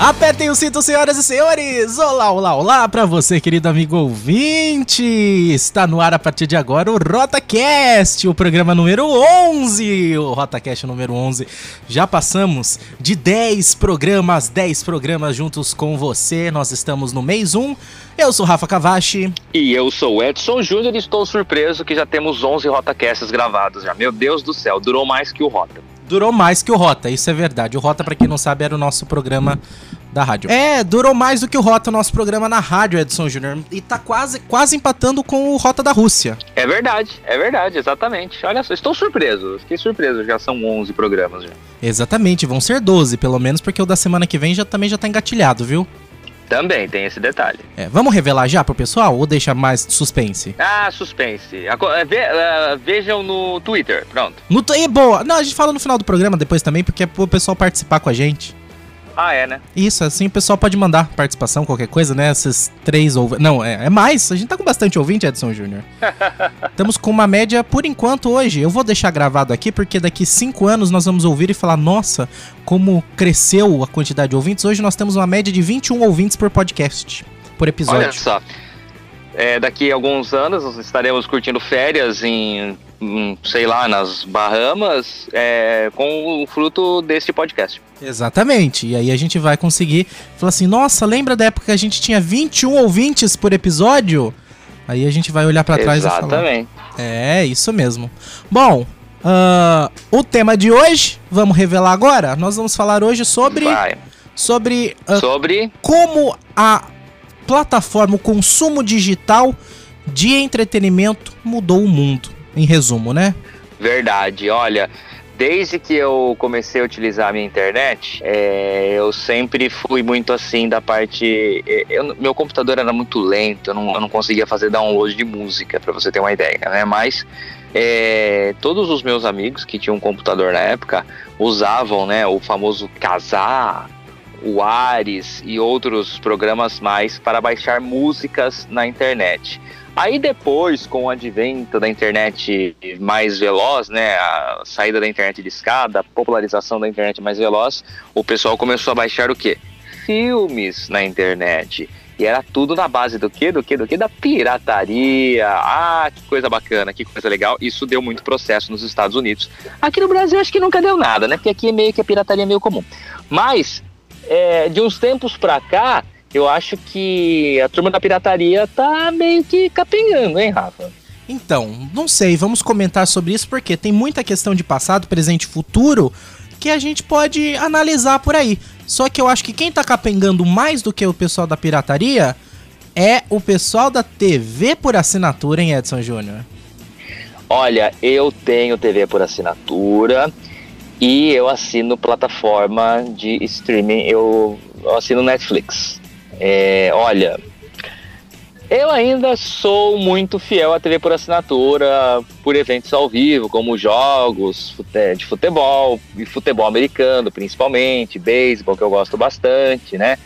Apertem o cinto, senhoras e senhores! Olá, olá, olá para você, querido amigo ouvinte! Está no ar a partir de agora o RotaCast, o programa número 11! O RotaCast número 11. Já passamos de 10 programas, 10 programas juntos com você. Nós estamos no mês 1. Eu sou Rafa Cavachi. E eu sou Edson Júnior e estou surpreso que já temos 11 RotaCasts gravados já. Meu Deus do céu, durou mais que o Rota durou mais que o Rota, isso é verdade. O Rota, para quem não sabe, era o nosso programa da rádio. É, durou mais do que o Rota, o nosso programa na rádio, Edson Júnior. E tá quase, quase empatando com o Rota da Rússia. É verdade, é verdade, exatamente. Olha só, estou surpreso. Fiquei surpreso, já são 11 programas já. Exatamente, vão ser 12, pelo menos, porque o da semana que vem já também já tá engatilhado, viu? Também tem esse detalhe. É, vamos revelar já pro pessoal ou deixa mais suspense? Ah, suspense. É, uh, vejam no Twitter, pronto. No e boa. Não, a gente fala no final do programa depois também, porque é pro pessoal participar com a gente. Ah, é, né? Isso, assim o pessoal pode mandar participação, qualquer coisa, né? Esses três ou Não, é, é mais. A gente tá com bastante ouvinte, Edson Júnior. Estamos com uma média, por enquanto, hoje. Eu vou deixar gravado aqui, porque daqui cinco anos nós vamos ouvir e falar: nossa, como cresceu a quantidade de ouvintes. Hoje nós temos uma média de 21 ouvintes por podcast, por episódio. Olha só. É, daqui a alguns anos nós estaremos curtindo férias em, em sei lá, nas Bahamas, é, com o fruto deste podcast. Exatamente. E aí a gente vai conseguir falar assim: nossa, lembra da época que a gente tinha 21 ouvintes por episódio? Aí a gente vai olhar para trás Exatamente. e falar. Exatamente. É, isso mesmo. Bom, uh, o tema de hoje, vamos revelar agora? Nós vamos falar hoje sobre. Vai. Sobre. Uh, sobre. Como a plataforma, o consumo digital de entretenimento mudou o mundo. Em resumo, né? Verdade. Olha, desde que eu comecei a utilizar a minha internet, é, eu sempre fui muito assim da parte. É, eu, meu computador era muito lento, eu não, eu não conseguia fazer download de música, para você ter uma ideia, né? Mas é, todos os meus amigos que tinham um computador na época usavam né, o famoso Casar, o Ares e outros programas mais para baixar músicas na internet. Aí depois, com o advento da internet mais veloz, né, a saída da internet de escada, a popularização da internet mais veloz, o pessoal começou a baixar o quê? Filmes na internet. E era tudo na base do quê? Do quê? Do quê? Da pirataria. Ah, que coisa bacana, que coisa legal. Isso deu muito processo nos Estados Unidos. Aqui no Brasil acho que nunca deu nada, né? Porque aqui é meio que a pirataria é meio comum. Mas, é, de uns tempos pra cá, eu acho que a turma da pirataria tá meio que capengando, hein, Rafa? Então, não sei, vamos comentar sobre isso porque tem muita questão de passado, presente e futuro que a gente pode analisar por aí. Só que eu acho que quem tá capengando mais do que o pessoal da pirataria é o pessoal da TV por assinatura, hein, Edson Júnior? Olha, eu tenho TV por assinatura e eu assino plataforma de streaming, eu, eu assino Netflix. É, olha, eu ainda sou muito fiel à TV por assinatura, por eventos ao vivo, como jogos de futebol, e futebol americano principalmente, beisebol, que eu gosto bastante, né?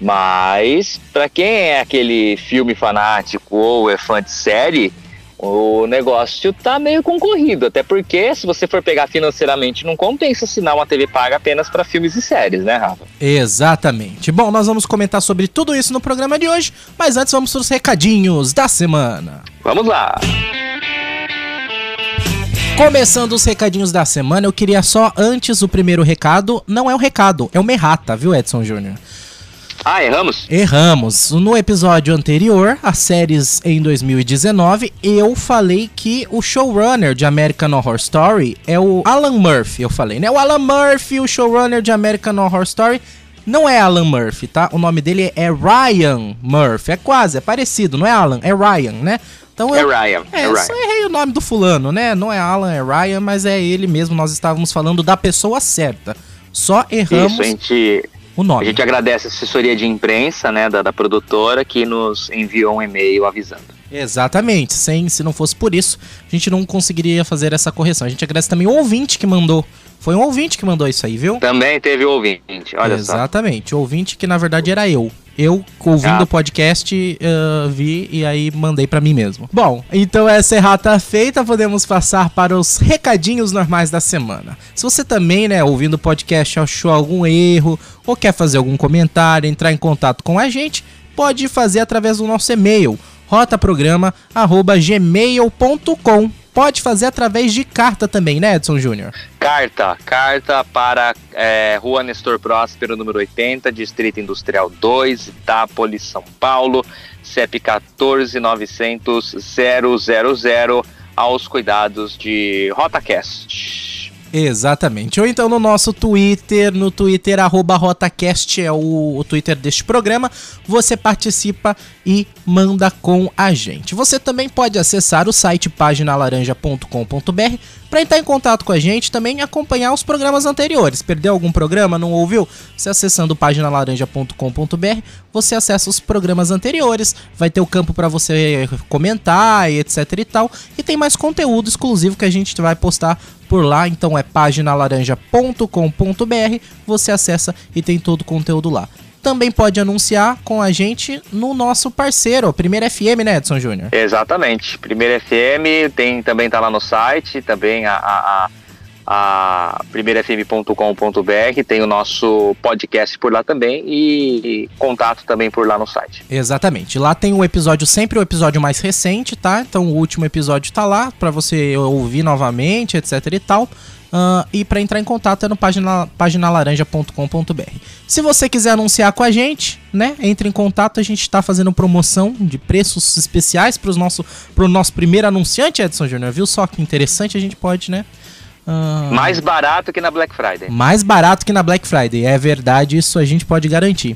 Mas, para quem é aquele filme fanático ou é fã de série, o negócio tá meio concorrido, até porque se você for pegar financeiramente, não compensa assinar uma TV paga apenas para filmes e séries, né, Rafa? Exatamente. Bom, nós vamos comentar sobre tudo isso no programa de hoje, mas antes vamos para os recadinhos da semana. Vamos lá. Começando os recadinhos da semana, eu queria só antes o primeiro recado, não é um recado, é uma errata, viu, Edson Júnior? Ah, erramos? Erramos. No episódio anterior, as séries em 2019, eu falei que o showrunner de American Horror Story é o Alan Murphy. Eu falei, né? O Alan Murphy, o showrunner de American Horror Story. Não é Alan Murphy, tá? O nome dele é Ryan Murphy. É quase, é parecido, não é Alan, é Ryan, né? Então eu, é Ryan. É, é Ryan. só errei o nome do fulano, né? Não é Alan, é Ryan, mas é ele mesmo. Nós estávamos falando da pessoa certa. Só erramos. Isso, a gente o nome. A gente agradece a assessoria de imprensa né, da, da produtora que nos enviou um e-mail avisando. Exatamente. Sem, se não fosse por isso, a gente não conseguiria fazer essa correção. A gente agradece também o ouvinte que mandou. Foi um ouvinte que mandou isso aí, viu? Também teve ouvinte, olha Exatamente. só. Exatamente. O ouvinte que na verdade era eu. Eu, ouvindo ah. o podcast, uh, vi e aí mandei para mim mesmo. Bom, então essa errata feita, podemos passar para os recadinhos normais da semana. Se você também, né, ouvindo o podcast, achou algum erro ou quer fazer algum comentário, entrar em contato com a gente, pode fazer através do nosso e-mail rotaprograma@gmail.com pode fazer através de carta também, né, Edson Júnior? Carta, carta para é, Rua Nestor Próspero, número 80, Distrito Industrial 2, Itápolis, São Paulo, CEP 14900 000, aos cuidados de RotaCast. Exatamente. Ou então no nosso Twitter, no Twitter, arroba RotaCast, é o, o, Twitter deste programa, você participa e manda com a gente. Você também pode acessar o site paginalaranja.com.br para entrar em contato com a gente, também acompanhar os programas anteriores. Perdeu algum programa, não ouviu? Você acessando paginalaranja.com.br, você acessa os programas anteriores, vai ter o campo para você comentar e etc e tal, e tem mais conteúdo exclusivo que a gente vai postar por lá, então é paginalaranja.com.br, você acessa e tem todo o conteúdo lá. Também pode anunciar com a gente no nosso parceiro, Primeira FM, né, Edson Júnior? Exatamente. Primeira FM tem, também tá lá no site, também a, a, a primeirafm.com.br, tem o nosso podcast por lá também e, contato também por lá no site. Exatamente. Lá tem o episódio, sempre o episódio mais recente, tá? Então o último episódio tá lá para você ouvir novamente, etc e tal. Uh, e para entrar em contato é no página, paginalaranja.com.br. Se você quiser anunciar com a gente, né, entre em contato. A gente está fazendo promoção de preços especiais para o nosso, nosso primeiro anunciante, Edson Júnior. Viu só que interessante? A gente pode, né? Uh, mais barato que na Black Friday. Mais barato que na Black Friday, é verdade, isso a gente pode garantir.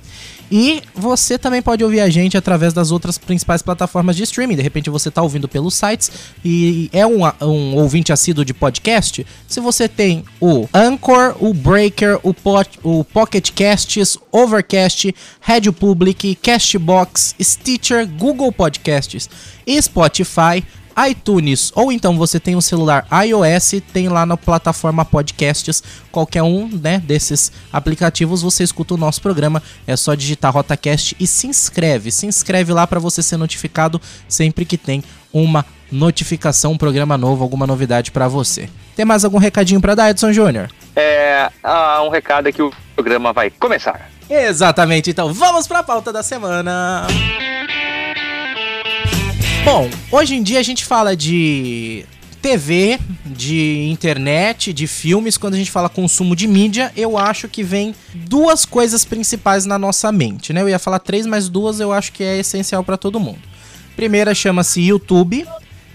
E você também pode ouvir a gente através das outras principais plataformas de streaming. De repente você está ouvindo pelos sites e é um, um ouvinte assíduo de podcast. Se você tem o Anchor, o Breaker, o, Pot, o Pocket Casts, Overcast, Radio Public, Castbox, Stitcher, Google Podcasts e Spotify iTunes ou então você tem um celular iOS, tem lá na plataforma Podcasts, qualquer um, né, desses aplicativos, você escuta o nosso programa, é só digitar RotaCast e se inscreve. Se inscreve lá para você ser notificado sempre que tem uma notificação, um programa novo, alguma novidade para você. Tem mais algum recadinho para dar, Edson Júnior? É, ah, um recado é que o programa vai começar. Exatamente, então vamos para a pauta da semana. Bom, hoje em dia a gente fala de TV, de internet, de filmes, quando a gente fala consumo de mídia, eu acho que vem duas coisas principais na nossa mente, né? Eu ia falar três, mas duas eu acho que é essencial para todo mundo. Primeira chama-se YouTube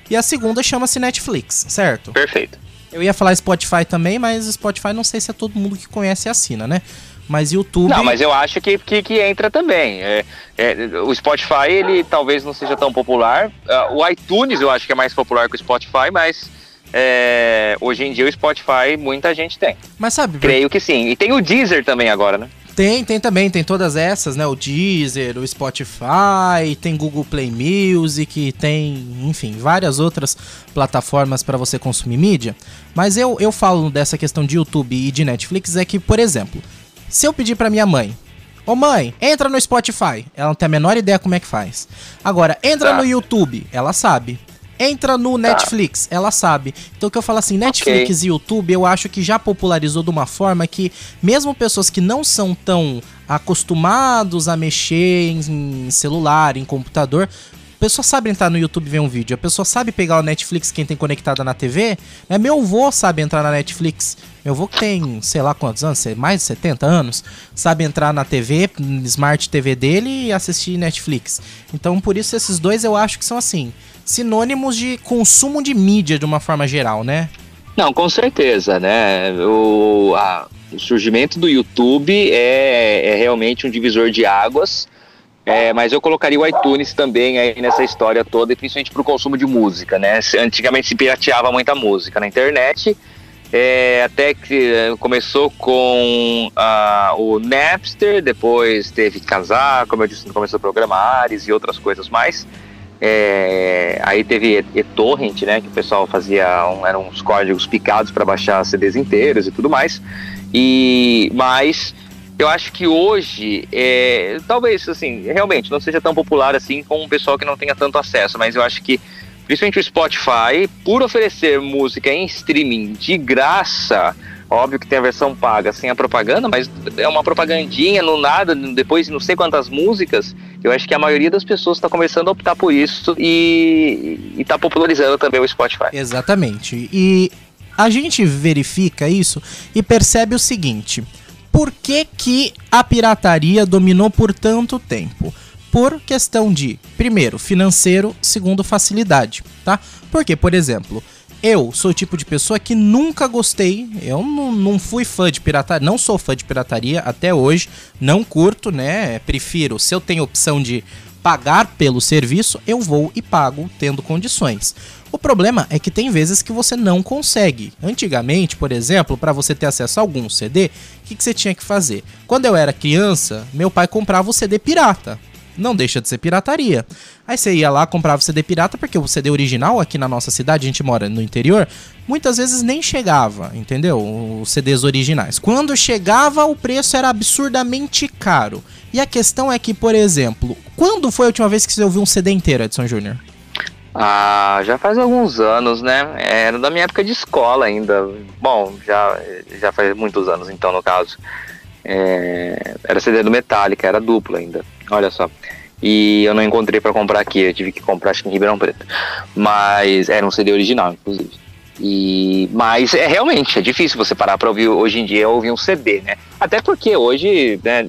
e a segunda chama-se Netflix, certo? Perfeito. Eu ia falar Spotify também, mas Spotify não sei se é todo mundo que conhece e assina, né? Mas YouTube. Não, mas eu acho que, que, que entra também. É, é, o Spotify, ele talvez não seja tão popular. Uh, o iTunes eu acho que é mais popular que o Spotify, mas é, hoje em dia o Spotify muita gente tem. Mas sabe. Creio que sim. E tem o Deezer também agora, né? Tem, tem também, tem todas essas, né? O Deezer, o Spotify, tem Google Play Music, tem, enfim, várias outras plataformas para você consumir mídia. Mas eu, eu falo dessa questão de YouTube e de Netflix é que, por exemplo, se eu pedir para minha mãe, ô mãe, entra no Spotify, ela não tem a menor ideia como é que faz. Agora, entra tá. no YouTube, ela sabe. Entra no tá. Netflix, ela sabe. Então o que eu falo assim, Netflix okay. e YouTube, eu acho que já popularizou de uma forma que mesmo pessoas que não são tão acostumados a mexer em celular, em computador, a pessoa sabe entrar no YouTube e ver um vídeo. A pessoa sabe pegar o Netflix, quem tem conectada na TV. Né? Meu avô sabe entrar na Netflix. Meu avô que tem, sei lá quantos anos, mais de 70 anos, sabe entrar na TV, Smart TV dele e assistir Netflix. Então, por isso, esses dois eu acho que são assim, sinônimos de consumo de mídia de uma forma geral, né? Não, com certeza, né? O, a, o surgimento do YouTube é, é realmente um divisor de águas é, mas eu colocaria o iTunes também aí nessa história toda, principalmente para o consumo de música, né? Antigamente se pirateava muita música na internet, é, até que é, começou com uh, o Napster, depois teve Casar, como eu disse no começo do programa, Ares e outras coisas mais. É, aí teve eTorrent, né, que o pessoal fazia, um, eram uns códigos picados para baixar CDs inteiros e tudo mais. E mais eu acho que hoje, é, talvez, assim, realmente não seja tão popular assim com um pessoal que não tenha tanto acesso, mas eu acho que, principalmente o Spotify, por oferecer música em streaming de graça, óbvio que tem a versão paga sem a propaganda, mas é uma propagandinha no nada, depois não sei quantas músicas, eu acho que a maioria das pessoas está começando a optar por isso e está popularizando também o Spotify. Exatamente. E a gente verifica isso e percebe o seguinte por que, que a pirataria dominou por tanto tempo? Por questão de, primeiro, financeiro, segundo, facilidade, tá? Porque, por exemplo, eu sou o tipo de pessoa que nunca gostei, eu não, não fui fã de pirataria, não sou fã de pirataria até hoje, não curto, né? Prefiro, se eu tenho opção de pagar pelo serviço, eu vou e pago tendo condições. O problema é que tem vezes que você não consegue. Antigamente, por exemplo, para você ter acesso a algum CD, o que, que você tinha que fazer? Quando eu era criança, meu pai comprava o CD pirata não deixa de ser pirataria. Aí você ia lá, comprava o CD pirata, porque o CD original aqui na nossa cidade, a gente mora no interior, muitas vezes nem chegava, entendeu? Os CDs originais. Quando chegava, o preço era absurdamente caro. E a questão é que, por exemplo, quando foi a última vez que você ouviu um CD inteiro, Edson Júnior? Ah, já faz alguns anos, né? Era da minha época de escola ainda. Bom, já, já faz muitos anos então, no caso. É, era CD do Metallica, era duplo ainda. Olha só. E eu não encontrei para comprar aqui, eu tive que comprar acho que em Ribeirão Preto. Mas era um CD original, inclusive. E, mas é realmente é difícil você parar para ouvir hoje em dia ouvir um CD, né? Até porque hoje, né,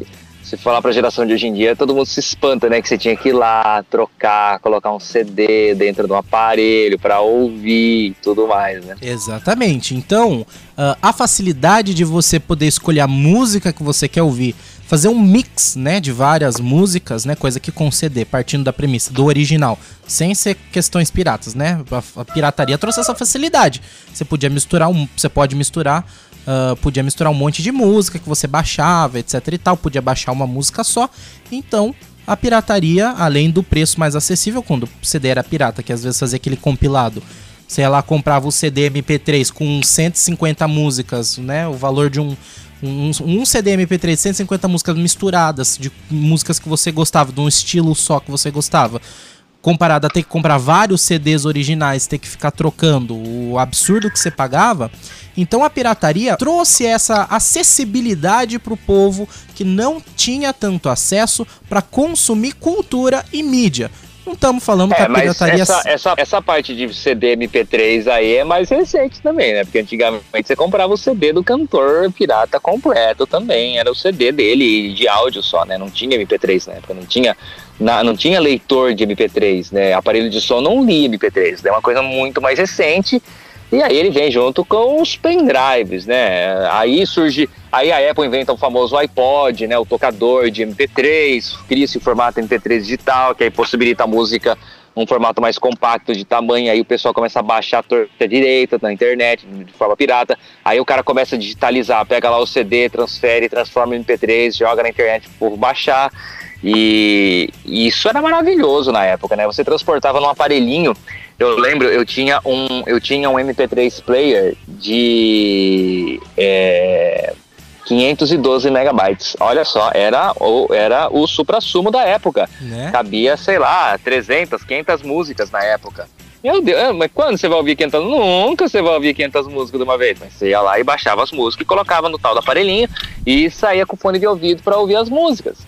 se falar pra geração de hoje em dia, todo mundo se espanta, né? Que você tinha que ir lá, trocar, colocar um CD dentro de um aparelho para ouvir e tudo mais, né? Exatamente. Então, uh, a facilidade de você poder escolher a música que você quer ouvir, fazer um mix, né, de várias músicas, né, coisa que com CD, partindo da premissa do original, sem ser questões piratas, né? A, a pirataria trouxe essa facilidade. Você podia misturar um, você pode misturar Uh, podia misturar um monte de música que você baixava, etc e tal, podia baixar uma música só. Então, a pirataria, além do preço mais acessível, quando o CD era pirata, que às vezes fazia aquele compilado, ia lá comprava o CD MP3 com 150 músicas, né? O valor de um, um, um CD MP3, 150 músicas misturadas, de músicas que você gostava, de um estilo só que você gostava comparado a ter que comprar vários CDs originais, ter que ficar trocando o absurdo que você pagava. Então a pirataria trouxe essa acessibilidade para o povo que não tinha tanto acesso para consumir cultura e mídia. Não estamos falando é, que a pirataria. Essa, essa, essa parte de CD MP3 aí é mais recente também, né? Porque antigamente você comprava o CD do cantor pirata completo também. Era o CD dele de áudio só, né? Não tinha MP3 na época, não tinha na, não tinha leitor de MP3, né? Aparelho de som não lia MP3, é uma coisa muito mais recente. E aí ele vem junto com os pendrives, né? Aí surge, aí a Apple inventa o famoso iPod, né? O tocador de MP3, cria esse formato MP3 digital, que aí possibilita a música um formato mais compacto de tamanho, aí o pessoal começa a baixar a torta direita na internet, de forma pirata, aí o cara começa a digitalizar, pega lá o CD, transfere, transforma em MP3, joga na internet por baixar, e, isso era maravilhoso na época, né? Você transportava num aparelhinho. Eu lembro, eu tinha um, eu tinha um MP3 player de é, 512 megabytes. Olha só, era o, era o supra-sumo da época. Né? Cabia, sei lá, 300, 500 músicas na época. Meu Deus, ah, mas quando você vai ouvir 500? Nunca você vai ouvir 500 músicas de uma vez. Mas você ia lá e baixava as músicas e colocava no tal do aparelhinho e saía com fone de ouvido para ouvir as músicas.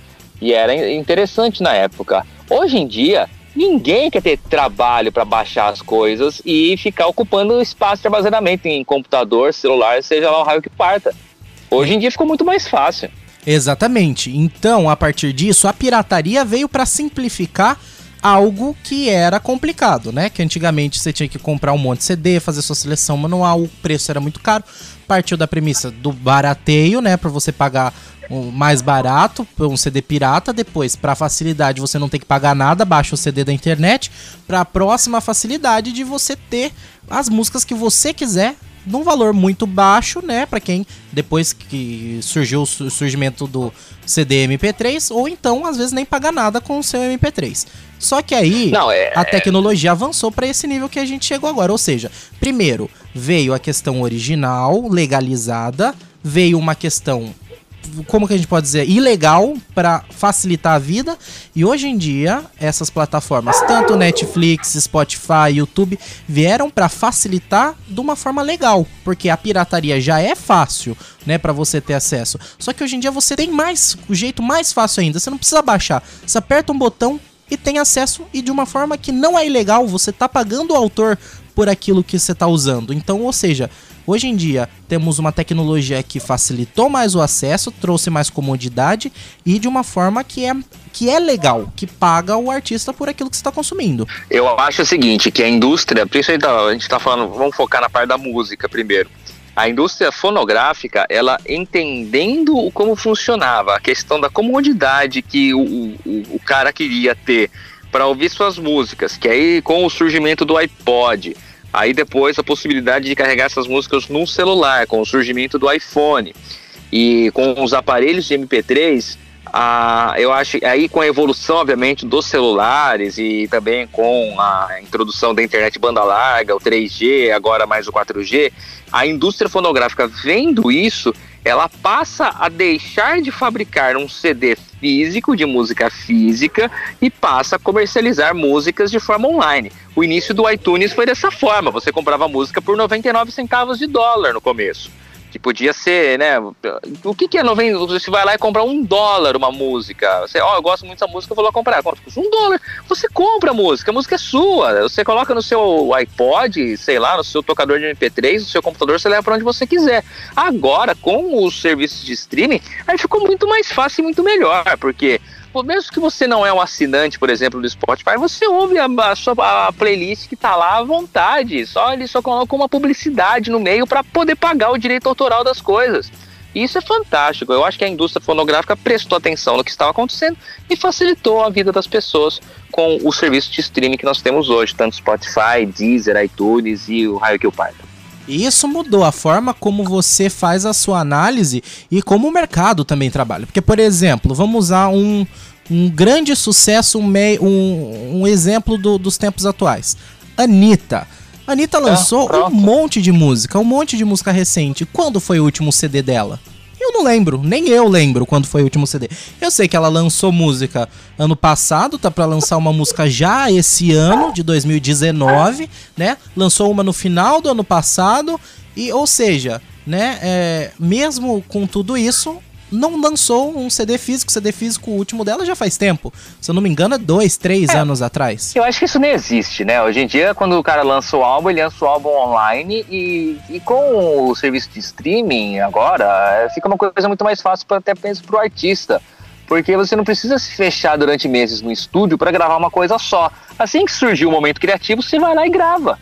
E era interessante na época. Hoje em dia, ninguém quer ter trabalho para baixar as coisas e ficar ocupando espaço de armazenamento em computador, celular, seja lá o raio que parta. Hoje em dia ficou muito mais fácil. Exatamente. Então, a partir disso, a pirataria veio para simplificar algo que era complicado, né? Que antigamente você tinha que comprar um monte de CD, fazer sua seleção manual, o preço era muito caro. Partiu da premissa do barateio, né, para você pagar mais barato, um CD pirata, depois para facilidade você não tem que pagar nada, baixa o CD da internet, para a próxima facilidade de você ter as músicas que você quiser num valor muito baixo, né, para quem depois que surgiu o surgimento do CD MP3 ou então às vezes nem paga nada com o seu MP3. Só que aí Não, é... a tecnologia avançou para esse nível que a gente chegou agora, ou seja, primeiro veio a questão original legalizada, veio uma questão como que a gente pode dizer, ilegal para facilitar a vida. E hoje em dia, essas plataformas, tanto Netflix, Spotify, YouTube, vieram para facilitar de uma forma legal, porque a pirataria já é fácil, né, para você ter acesso. Só que hoje em dia você tem mais, o jeito mais fácil ainda. Você não precisa baixar. Você aperta um botão e tem acesso e de uma forma que não é ilegal, você tá pagando o autor por aquilo que você tá usando. Então, ou seja, Hoje em dia, temos uma tecnologia que facilitou mais o acesso, trouxe mais comodidade e de uma forma que é, que é legal, que paga o artista por aquilo que você está consumindo. Eu acho o seguinte, que a indústria, principalmente a gente está falando, vamos focar na parte da música primeiro. A indústria fonográfica, ela entendendo como funcionava, a questão da comodidade que o, o, o cara queria ter para ouvir suas músicas, que aí com o surgimento do iPod, Aí depois a possibilidade de carregar essas músicas num celular, com o surgimento do iPhone. E com os aparelhos de MP3, a, eu acho aí com a evolução, obviamente, dos celulares e também com a introdução da internet banda larga, o 3G, agora mais o 4G, a indústria fonográfica vendo isso, ela passa a deixar de fabricar um CD físico de música física e passa a comercializar músicas de forma online. O início do iTunes foi dessa forma, você comprava música por 99 centavos de dólar no começo que podia ser, né? O que, que é 90? Você vai lá e compra um dólar uma música. Você, ó, oh, eu gosto muito dessa música, eu vou lá comprar. Custa? Um dólar. Você compra a música, a música é sua. Você coloca no seu iPod, sei lá, no seu tocador de MP3, no seu computador, você leva para onde você quiser. Agora, com os serviços de streaming, aí ficou muito mais fácil e muito melhor, porque mesmo que você não é um assinante, por exemplo, do Spotify, você ouve a, a sua a playlist que tá lá à vontade. Só ele só coloca uma publicidade no meio para poder pagar o direito autoral das coisas. E isso é fantástico. Eu acho que a indústria fonográfica prestou atenção no que estava acontecendo e facilitou a vida das pessoas com o serviço de streaming que nós temos hoje, tanto Spotify, Deezer, iTunes e o Raio que o. Isso mudou a forma como você faz a sua análise e como o mercado também trabalha. Porque, por exemplo, vamos usar um, um grande sucesso, um, um, um exemplo do, dos tempos atuais. Anitta. Anitta ah, lançou um monte de música, um monte de música recente. Quando foi o último CD dela? Eu não lembro, nem eu lembro quando foi o último CD. Eu sei que ela lançou música ano passado, tá para lançar uma música já esse ano, de 2019, né? Lançou uma no final do ano passado, e ou seja, né, é, mesmo com tudo isso, não lançou um CD físico. CD físico, o último dela já faz tempo. Se eu não me engano, é dois, três é, anos atrás. Eu acho que isso nem existe, né? Hoje em dia, quando o cara lança o álbum, ele lança o álbum online e, e com o serviço de streaming agora, é, fica uma coisa muito mais fácil para até mesmo pro artista. Porque você não precisa se fechar durante meses no estúdio para gravar uma coisa só. Assim que surgiu o momento criativo, você vai lá e grava.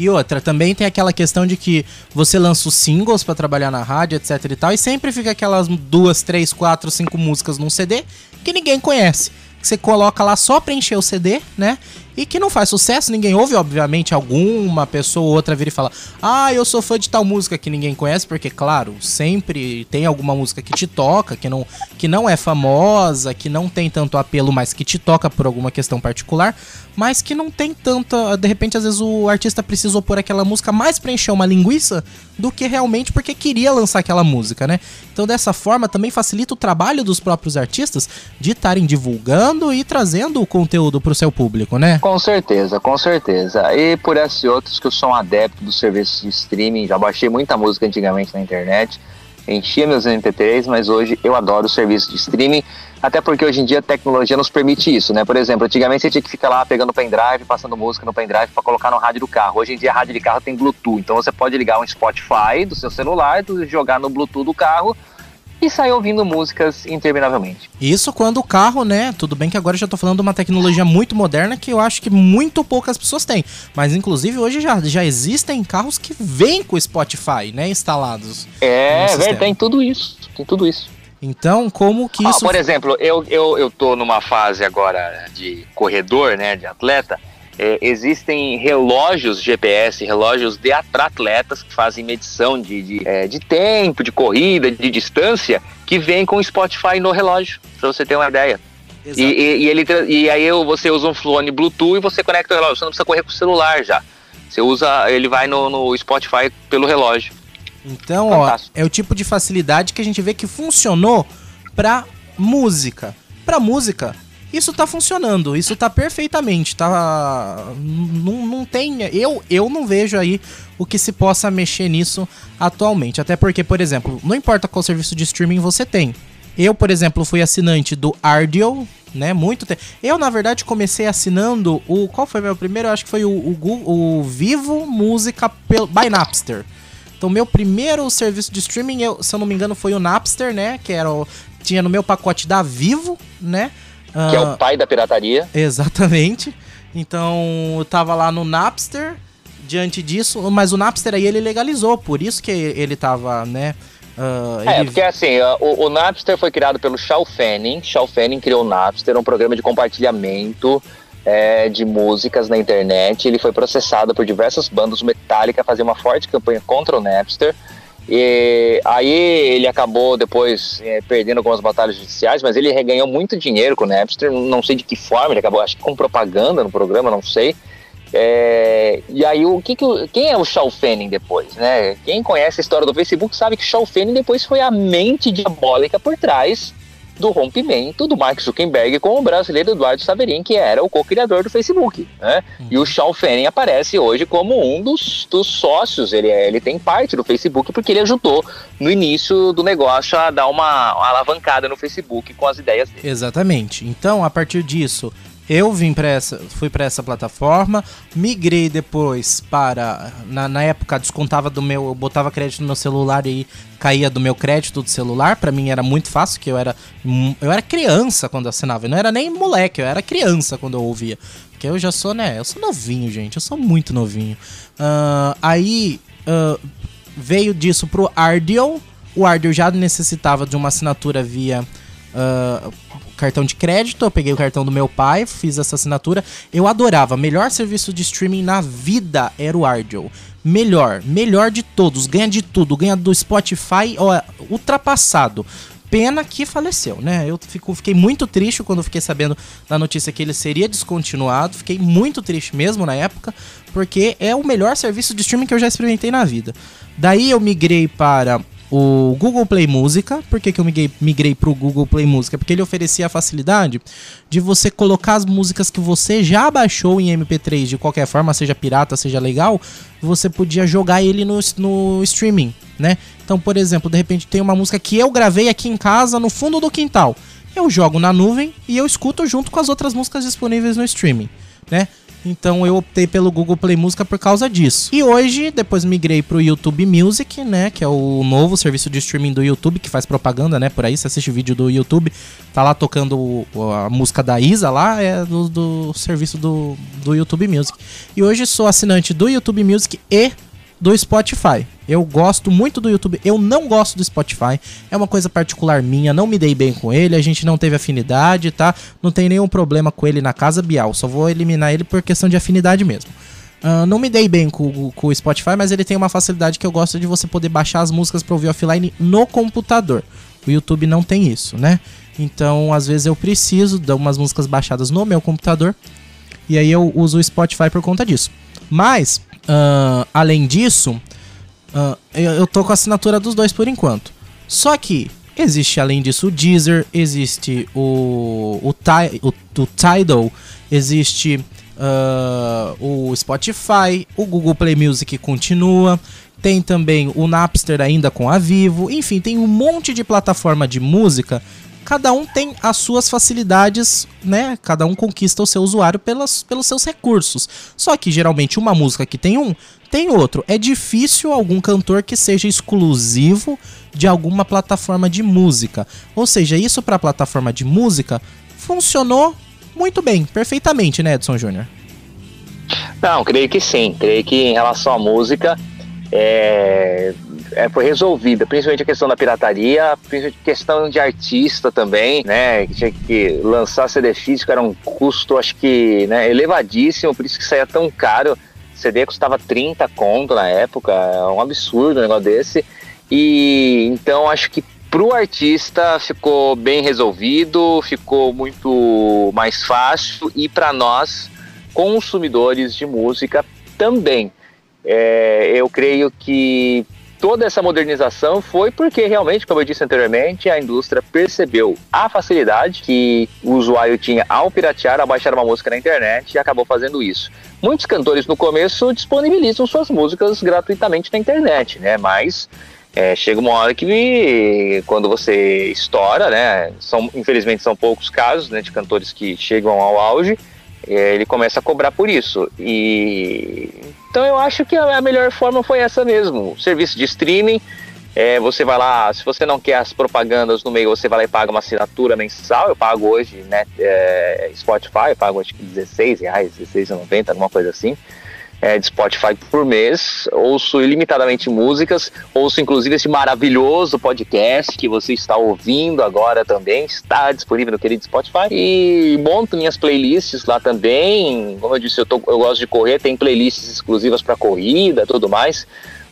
E outra, também tem aquela questão de que você lança os singles para trabalhar na rádio, etc e tal, e sempre fica aquelas duas, três, quatro, cinco músicas num CD que ninguém conhece. Que você coloca lá só pra encher o CD, né? E que não faz sucesso, ninguém ouve, obviamente, alguma pessoa ou outra vir e falar: "Ah, eu sou fã de tal música que ninguém conhece", porque claro, sempre tem alguma música que te toca, que não que não é famosa, que não tem tanto apelo, mas que te toca por alguma questão particular, mas que não tem tanta, de repente às vezes o artista precisou pôr aquela música mais pra encher uma linguiça do que realmente porque queria lançar aquela música, né? Então dessa forma também facilita o trabalho dos próprios artistas de estarem divulgando e trazendo o conteúdo pro seu público, né? Com certeza, com certeza. E por esses outros que eu sou um adepto dos serviços de streaming, já baixei muita música antigamente na internet, enchia meus MP3, mas hoje eu adoro o serviço de streaming, até porque hoje em dia a tecnologia nos permite isso, né? Por exemplo, antigamente você tinha que ficar lá pegando pendrive, passando música no pendrive para colocar no rádio do carro. Hoje em dia a rádio de carro tem Bluetooth, então você pode ligar um Spotify do seu celular, jogar no Bluetooth do carro e sair ouvindo músicas interminavelmente. Isso quando o carro, né? Tudo bem que agora eu já tô falando de uma tecnologia muito moderna que eu acho que muito poucas pessoas têm. Mas inclusive hoje já, já existem carros que vêm com o Spotify, né? Instalados. É, verdade, tem tudo isso. Tem tudo isso. Então, como que ah, isso. Por exemplo, eu, eu, eu tô numa fase agora de corredor, né? De atleta é, existem relógios GPS, relógios de atletas que fazem medição de, de, é, de tempo, de corrida, de distância, que vem com o Spotify no relógio, para você ter uma ideia. E, e, e, ele, e aí você usa um fone Bluetooth e você conecta o relógio. Você não precisa correr com o celular já. Você usa, ele vai no, no Spotify pelo relógio. Então, Fantástico. ó, é o tipo de facilidade que a gente vê que funcionou pra música. Pra música, isso tá funcionando, isso tá perfeitamente, tá não, não tem, eu eu não vejo aí o que se possa mexer nisso atualmente, até porque, por exemplo, não importa qual serviço de streaming você tem. Eu, por exemplo, fui assinante do Ardio, né, muito tempo. Eu, na verdade, comecei assinando o qual foi meu primeiro? Eu acho que foi o, o, o Vivo Música by Napster. Então, meu primeiro serviço de streaming, eu, se eu não me engano, foi o Napster, né? Que era o, tinha no meu pacote da Vivo, né? Que é o ah, pai da pirataria. Exatamente. Então, eu tava lá no Napster, diante disso, mas o Napster aí ele legalizou, por isso que ele tava, né? Uh, é, porque assim, o, o, Napster foi criado pelo Shaw Fanning. Shaw Fanning criou o Napster, um programa de compartilhamento é, de músicas na internet. Ele foi processado por diversas bandas. Metallica fazia uma forte campanha contra o Napster. E aí ele acabou depois é, perdendo algumas batalhas judiciais, mas ele reganhou muito dinheiro com o Napster, não sei de que forma, ele acabou acho que com propaganda no programa, não sei. É, e aí o que, que quem é o Shaw Fanning depois, né? Quem conhece a história do Facebook sabe que Shaw Fanning depois foi a mente diabólica por trás do rompimento do Mark Zuckerberg com o brasileiro Eduardo Saverin, que era o co-criador do Facebook. Né? Uhum. E o Sean Fanning aparece hoje como um dos, dos sócios, ele, é, ele tem parte do Facebook porque ele ajudou no início do negócio a dar uma, uma alavancada no Facebook com as ideias dele. Exatamente. Então, a partir disso, eu vim para essa, fui para essa plataforma, migrei depois para na, na, época descontava do meu, eu botava crédito no meu celular e caía do meu crédito do celular. Para mim era muito fácil, que eu era eu era criança quando assinava, eu não era nem moleque, eu era criança quando eu ouvia. Porque eu já sou, né? Eu sou novinho, gente, eu sou muito novinho. Uh, aí uh, veio disso pro Ardio. O Ardio já necessitava de uma assinatura via uh, cartão de crédito, eu peguei o cartão do meu pai, fiz essa assinatura. Eu adorava. Melhor serviço de streaming na vida era o Ardio. Melhor, melhor de todos. Ganha de tudo. Ganha do Spotify, ó, ultrapassado. Pena que faleceu, né? Eu fico, fiquei muito triste quando fiquei sabendo da notícia que ele seria descontinuado. Fiquei muito triste mesmo na época, porque é o melhor serviço de streaming que eu já experimentei na vida. Daí eu migrei para o Google Play Música. Por que, que eu migrei, migrei para o Google Play Música? Porque ele oferecia a facilidade de você colocar as músicas que você já baixou em MP3 de qualquer forma, seja pirata, seja legal, você podia jogar ele no, no streaming, né? Então, por exemplo, de repente tem uma música que eu gravei aqui em casa, no fundo do quintal. Eu jogo na nuvem e eu escuto junto com as outras músicas disponíveis no streaming, né? Então eu optei pelo Google Play Música por causa disso. E hoje, depois migrei pro YouTube Music, né? Que é o novo serviço de streaming do YouTube, que faz propaganda, né? Por aí, você assiste vídeo do YouTube, tá lá tocando a música da Isa lá, é do, do serviço do, do YouTube Music. E hoje sou assinante do YouTube Music e do Spotify. Eu gosto muito do YouTube, eu não gosto do Spotify, é uma coisa particular minha, não me dei bem com ele, a gente não teve afinidade, tá? Não tem nenhum problema com ele na casa Bial, só vou eliminar ele por questão de afinidade mesmo. Uh, não me dei bem com, com, o Spotify, mas ele tem uma facilidade que eu gosto de você poder baixar as músicas para ouvir offline no computador. O YouTube não tem isso, né? Então, às vezes eu preciso de umas músicas baixadas no meu computador e aí eu uso o Spotify por conta disso. Mas Uh, além disso, uh, eu, eu tô com a assinatura dos dois por enquanto. Só que existe além disso o Deezer, existe o, o, o, o Tidal, existe uh, o Spotify, o Google Play Music continua. Tem também o Napster ainda com a Vivo. Enfim, tem um monte de plataforma de música cada um tem as suas facilidades, né? Cada um conquista o seu usuário pelas, pelos seus recursos. Só que geralmente uma música que tem um, tem outro. É difícil algum cantor que seja exclusivo de alguma plataforma de música. Ou seja, isso para plataforma de música funcionou muito bem, perfeitamente, né, Edson Júnior? Não, creio que sim. Creio que em relação à música, é, é, foi resolvida, principalmente a questão da pirataria, principalmente a questão de artista também, né? Que tinha que lançar CD físico era um custo, acho que, né, elevadíssimo, por isso que saía tão caro. CD custava 30 conto na época, é um absurdo um negócio desse. E então acho que pro artista ficou bem resolvido, ficou muito mais fácil e para nós consumidores de música também. É, eu creio que toda essa modernização foi porque realmente, como eu disse anteriormente, a indústria percebeu a facilidade que o usuário tinha ao piratear, ao baixar uma música na internet e acabou fazendo isso. Muitos cantores no começo disponibilizam suas músicas gratuitamente na internet, né? Mas é, chega uma hora que quando você estoura, né? São, infelizmente são poucos casos né, de cantores que chegam ao auge, é, ele começa a cobrar por isso. E então eu acho que a melhor forma foi essa mesmo. Serviço de streaming. É, você vai lá, se você não quer as propagandas no meio, você vai lá e paga uma assinatura mensal. Eu pago hoje, né? É, Spotify, eu pago acho que 16 reais, 16,90, alguma coisa assim é, de Spotify por mês, ouço ilimitadamente músicas, ouço inclusive esse maravilhoso podcast que você está ouvindo agora também, está disponível no querido Spotify, e monto minhas playlists lá também, como eu disse, eu, tô, eu gosto de correr, tem playlists exclusivas para corrida, tudo mais,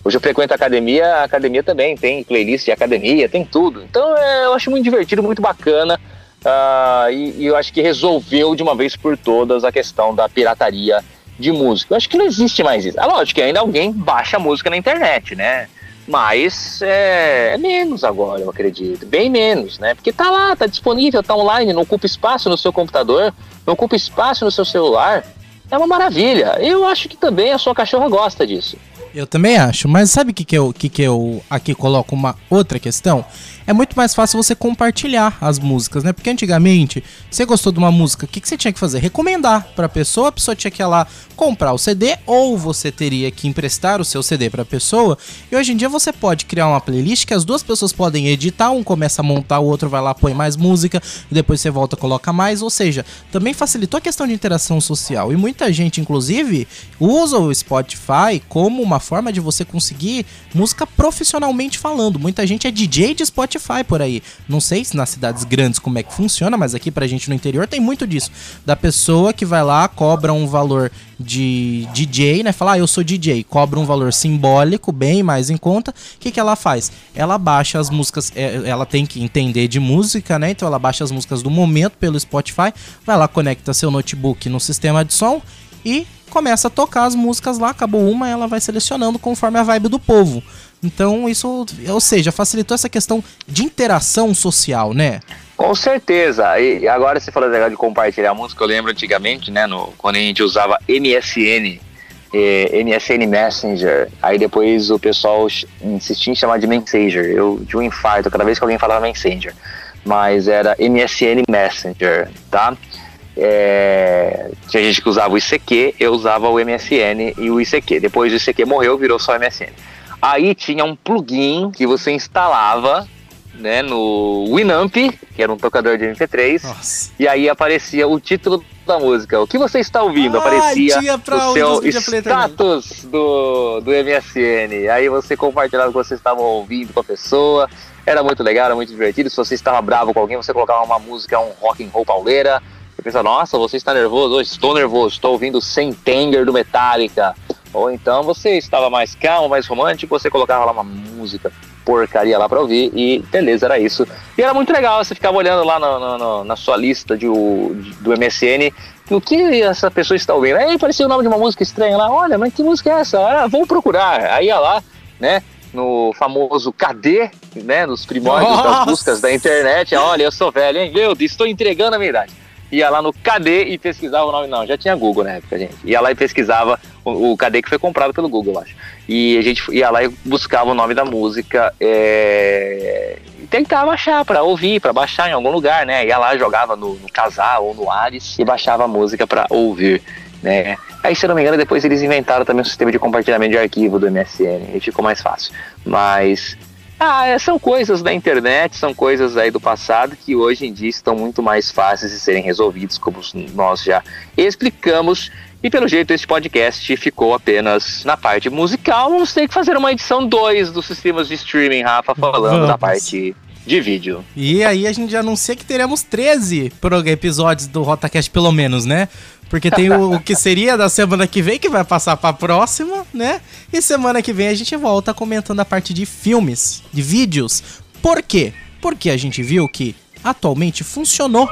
Hoje eu frequento a academia, a academia também tem playlist de academia, tem tudo. Então é, eu acho muito divertido, muito bacana. Uh, e, e eu acho que resolveu de uma vez por todas a questão da pirataria de música. Eu acho que não existe mais isso. É lógico que ainda alguém baixa música na internet, né? Mas é, é, menos agora, eu acredito. Bem menos, né? Porque tá lá, tá disponível, tá online, não ocupa espaço no seu computador, não ocupa espaço no seu celular. É uma maravilha. Eu acho que também a sua cachorra gosta disso. Eu também acho, mas sabe o que, que, eu, que, que eu aqui coloco uma outra questão? É muito mais fácil você compartilhar as músicas, né? Porque antigamente, você gostou de uma música, o que, que você tinha que fazer? Recomendar pra pessoa, a pessoa tinha que ir lá comprar o CD, ou você teria que emprestar o seu CD pra pessoa. E hoje em dia você pode criar uma playlist que as duas pessoas podem editar, um começa a montar, o outro vai lá, põe mais música, depois você volta coloca mais. Ou seja, também facilitou a questão de interação social. E muita gente, inclusive, usa o Spotify como uma forma de você conseguir música profissionalmente falando. Muita gente é DJ de Spotify por aí. Não sei se nas cidades grandes como é que funciona, mas aqui pra gente no interior tem muito disso. Da pessoa que vai lá, cobra um valor de DJ, né? Fala, ah, eu sou DJ, cobra um valor simbólico, bem mais em conta. O que, que ela faz? Ela baixa as músicas, é, ela tem que entender de música, né? Então ela baixa as músicas do momento pelo Spotify, vai lá, conecta seu notebook no sistema de som e começa a tocar as músicas lá, acabou uma, ela vai selecionando conforme a vibe do povo. Então, isso, ou seja, facilitou essa questão de interação social, né? Com certeza. E agora você falou de compartilhar música, eu lembro antigamente, né, no, quando a gente usava MSN, eh, MSN Messenger, aí depois o pessoal insistia em chamar de Messenger. Eu de um infarto cada vez que alguém falava Messenger. Mas era MSN Messenger, tá? É, tinha gente que usava o ICQ, eu usava o MSN e o ICQ. Depois o ICQ morreu, virou só MSN. Aí tinha um plugin que você instalava né, no Winamp, que era um tocador de MP3, Nossa. e aí aparecia o título da música. O que você está ouvindo? Ah, aparecia o seu status do, do MSN. Aí você compartilhava o que você estava ouvindo com a pessoa. Era muito legal, era muito divertido. Se você estava bravo com alguém, você colocava uma música, um rock and roll pauleira. Você pensa, nossa, você está nervoso hoje? Estou nervoso, estou ouvindo Sentenger do Metallica. Ou então você estava mais calmo, mais romântico, você colocava lá uma música porcaria lá para ouvir e beleza, era isso. E era muito legal, você ficava olhando lá no, no, na sua lista de, de, do MSN o que essa pessoa está ouvindo. Aí aparecia o nome de uma música estranha lá, olha, mas que música é essa? Ah, vamos procurar. Aí ia lá, né? no famoso KD, né, nos primórdios Nossa. das buscas da internet. Olha, eu sou velho, hein? Eu estou entregando a minha idade ia lá no KD e pesquisava o nome. Não, já tinha Google na época, gente. Ia lá e pesquisava o, o KD que foi comprado pelo Google, eu acho. E a gente ia lá e buscava o nome da música é... e tentava achar para ouvir, para baixar em algum lugar, né? Ia lá, jogava no, no ou no Ares e baixava a música para ouvir, né? Aí, se eu não me engano, depois eles inventaram também um sistema de compartilhamento de arquivo do MSN e ficou mais fácil. Mas ah, é, são coisas da internet, são coisas aí do passado que hoje em dia estão muito mais fáceis de serem resolvidos, como nós já explicamos. E pelo jeito esse podcast ficou apenas na parte musical. Vamos ter que fazer uma edição 2 dos sistemas de streaming, Rafa, falando Vamos. da parte de vídeo. E aí a gente anuncia que teremos 13 episódios do RotaCast, pelo menos, né? Porque tem o, o, que seria da semana que vem, que vai passar pra próxima, né? E semana que vem a gente volta comentando a parte de filmes, de vídeos. Por quê? Porque a gente viu que atualmente funcionou.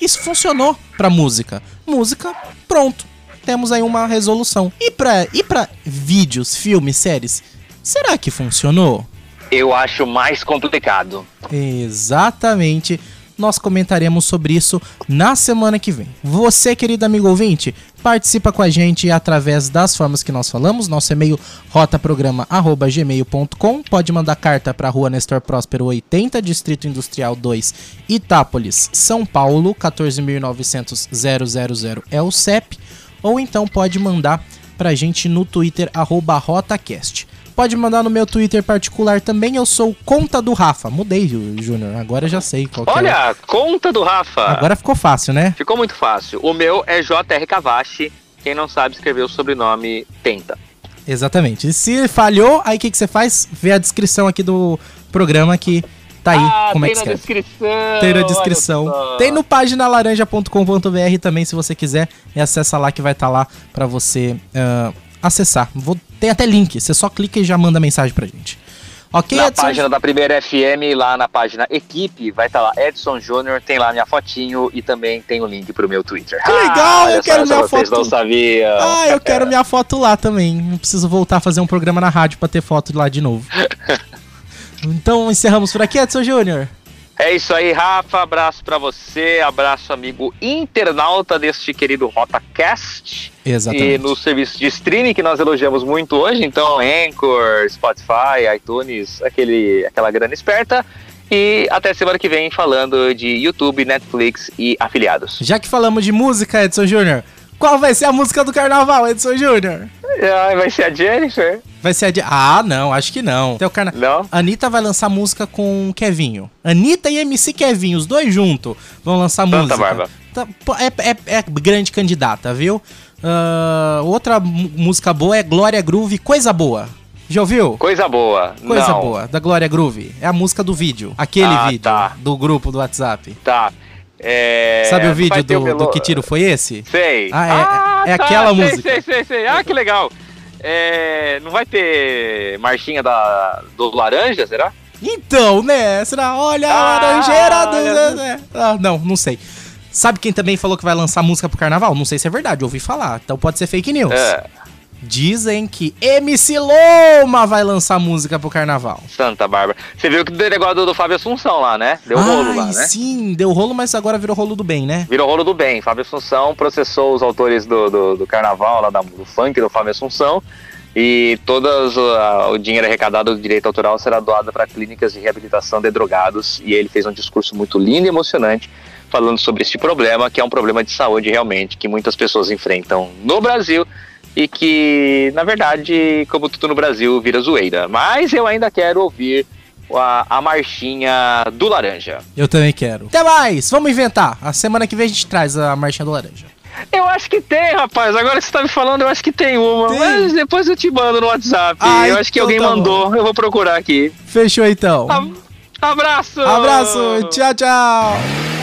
Isso funcionou pra música. Música, pronto. Temos aí uma resolução. E pra, e pra vídeos, filmes, séries? Será que funcionou? Eu acho mais complicado. Exatamente. Nós comentaremos sobre isso na semana que vem. Você, querido amigo ouvinte, participa com a gente através das formas que nós falamos. Nosso e-mail rotaprograma@gmail.com. Pode mandar carta para a Rua Nestor Próspero 80, Distrito Industrial 2, Itápolis, São Paulo, 14900 é o CEP, ou então pode mandar pra gente no Twitter rotacast pode mandar no meu Twitter particular também. Eu sou Conta do Rafa. Mudei, Júnior. Agora eu já sei qual Olha, é. Conta do Rafa. Agora ficou fácil, né? Ficou muito fácil. O meu é JR Cavachi. Quem não sabe escrever o sobrenome, tenta. Exatamente. E se falhou, aí o que, que você faz? Vê a descrição aqui do programa que tá aí. Ah, como é tem que na escreve. descrição. Tem na descrição. Tem no paginalaranja.com.br também, se você quiser. E acessa lá que vai estar lá pra você ah, acessar. Vou, tem até link. Você só clica e já manda mensagem pra gente. Ok, Na Edson? página da Primeira FM, lá na página Equipe, vai estar lá Edson Júnior, tem lá minha fotinho e também tem o link pro meu Twitter. Que legal, olha eu quero minha vocês foto. não sabiam. Ah, eu quero minha foto lá também. Não preciso voltar a fazer um programa na rádio pra ter foto lá de novo. Então encerramos por aqui, Edson Júnior. É isso aí, Rafa. Abraço pra você, abraço, amigo internauta deste querido RotaCast. E Exatamente. no serviço de streaming que nós elogiamos muito hoje, então Anchor, Spotify, iTunes, aquele, aquela grana esperta. E até semana que vem falando de YouTube, Netflix e afiliados. Já que falamos de música, Edson Júnior, qual vai ser a música do carnaval, Edson Júnior? Ai, vai ser a Jennifer? Vai ser a de... Ah, não, acho que não. Até o carna... Não? Anitta vai lançar música com Kevinho. Anitta e MC Kevinho, os dois juntos, vão lançar Santa música. Barba. Tá, é, é- é grande candidata, viu? Ah, outra música boa é Glória Groove, Coisa Boa. Já ouviu? Coisa boa. Coisa não. boa, da Glória Groove. É a música do vídeo. Aquele Ah, vídeo tá. do grupo do WhatsApp. Tá. É, Sabe o vídeo do, melo- do que tiro foi esse? Sei. Ah, é- é aquela sei, música. Sei, sei, sei. Ah, que legal. É, não vai ter marchinha da, do Laranja, será? Então, né? Será? Olha a Ah, laranjeira do. olha. né? Ah, não, não sei. Sabe quem também falou que vai lançar música pro carnaval? Não sei se é verdade, ouvi falar. Então pode ser fake news. É, Dizem que MC Loma vai lançar música pro carnaval. Santa Bárbara. Você viu que deu negócio do, Fábio Assunção lá, né? Deu rolo lá, Ai, né? sim, deu rolo, mas agora virou rolo do bem, né? Virou rolo do bem. Fábio Assunção processou os autores do, do, do carnaval, lá da- do funk do Fábio Assunção. E todo o dinheiro arrecadado do direito autoral será doado para clínicas de reabilitação de drogados. E ele fez um discurso muito lindo e emocionante falando sobre este problema, que é um problema de saúde realmente, que muitas pessoas enfrentam no Brasil e que, na verdade, como tudo no Brasil, vira zoeira. Mas eu ainda quero ouvir a, a marchinha do Laranja. Eu também quero. Até mais, vamos inventar. A semana que vem a gente traz a marchinha do laranja. Eu acho que tem, rapaz. Agora que você tá me falando, eu acho que tem uma. Tem? Mas depois eu te mando no WhatsApp. Ah, eu acho que então alguém tá mandou. Eu vou procurar aqui. Fechou então. Ab- Abraço! Abraço, tchau, tchau.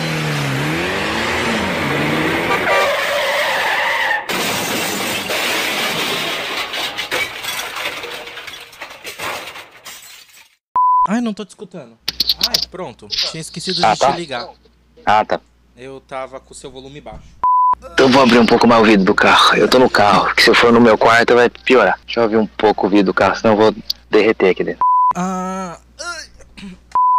Ai, não tô te escutando. Ai, pronto. Tinha esquecido de Ah, tá. te ligar. Ah, tá. Eu tava com o seu volume baixo. Então vou abrir um pouco mais o vidro do carro. Eu tô no carro, que se eu for no meu quarto vai piorar. Deixa eu abrir um pouco o vidro do carro, senão eu vou derreter aqui dentro. Ah,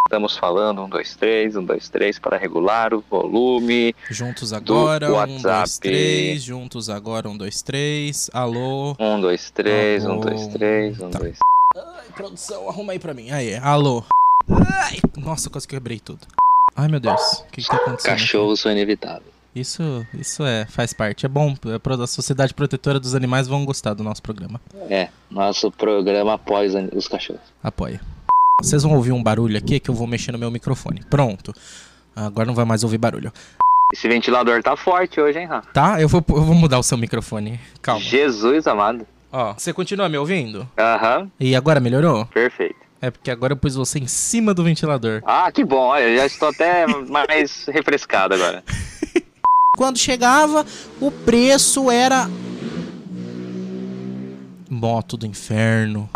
Estamos falando, um, dois, três, um, dois, três, para regular o volume. juntos agora, um, dois, três. Juntos agora, um, dois, três. Alô. Um, dois, três, um, Alô. dois, três, um, Tá. dois. Ai, produção, arruma aí pra mim. Aí, alô. Ai, nossa, quase quebrei tudo. Ai, meu Deus. O que, que tá acontecendo? Cachorros são inevitáveis. Isso, isso é, faz parte. É bom. é A Sociedade Protetora dos Animais vão gostar do nosso programa. É, nosso programa após os cachorros. Apoia. Vocês vão ouvir um barulho aqui que eu vou mexer no meu microfone. Pronto. Agora não vai mais ouvir barulho. Esse ventilador tá forte hoje, hein, Rafa? Tá? Eu vou, eu vou mudar o seu microfone. Calma. Jesus amado. Ó, você continua me ouvindo? Aham, E agora melhorou? perfeito. É porque agora eu pus você em cima do ventilador. Ah, que bom, olha, eu já estou até mais refrescado agora. Quando chegava, o preço era. Moto do inferno.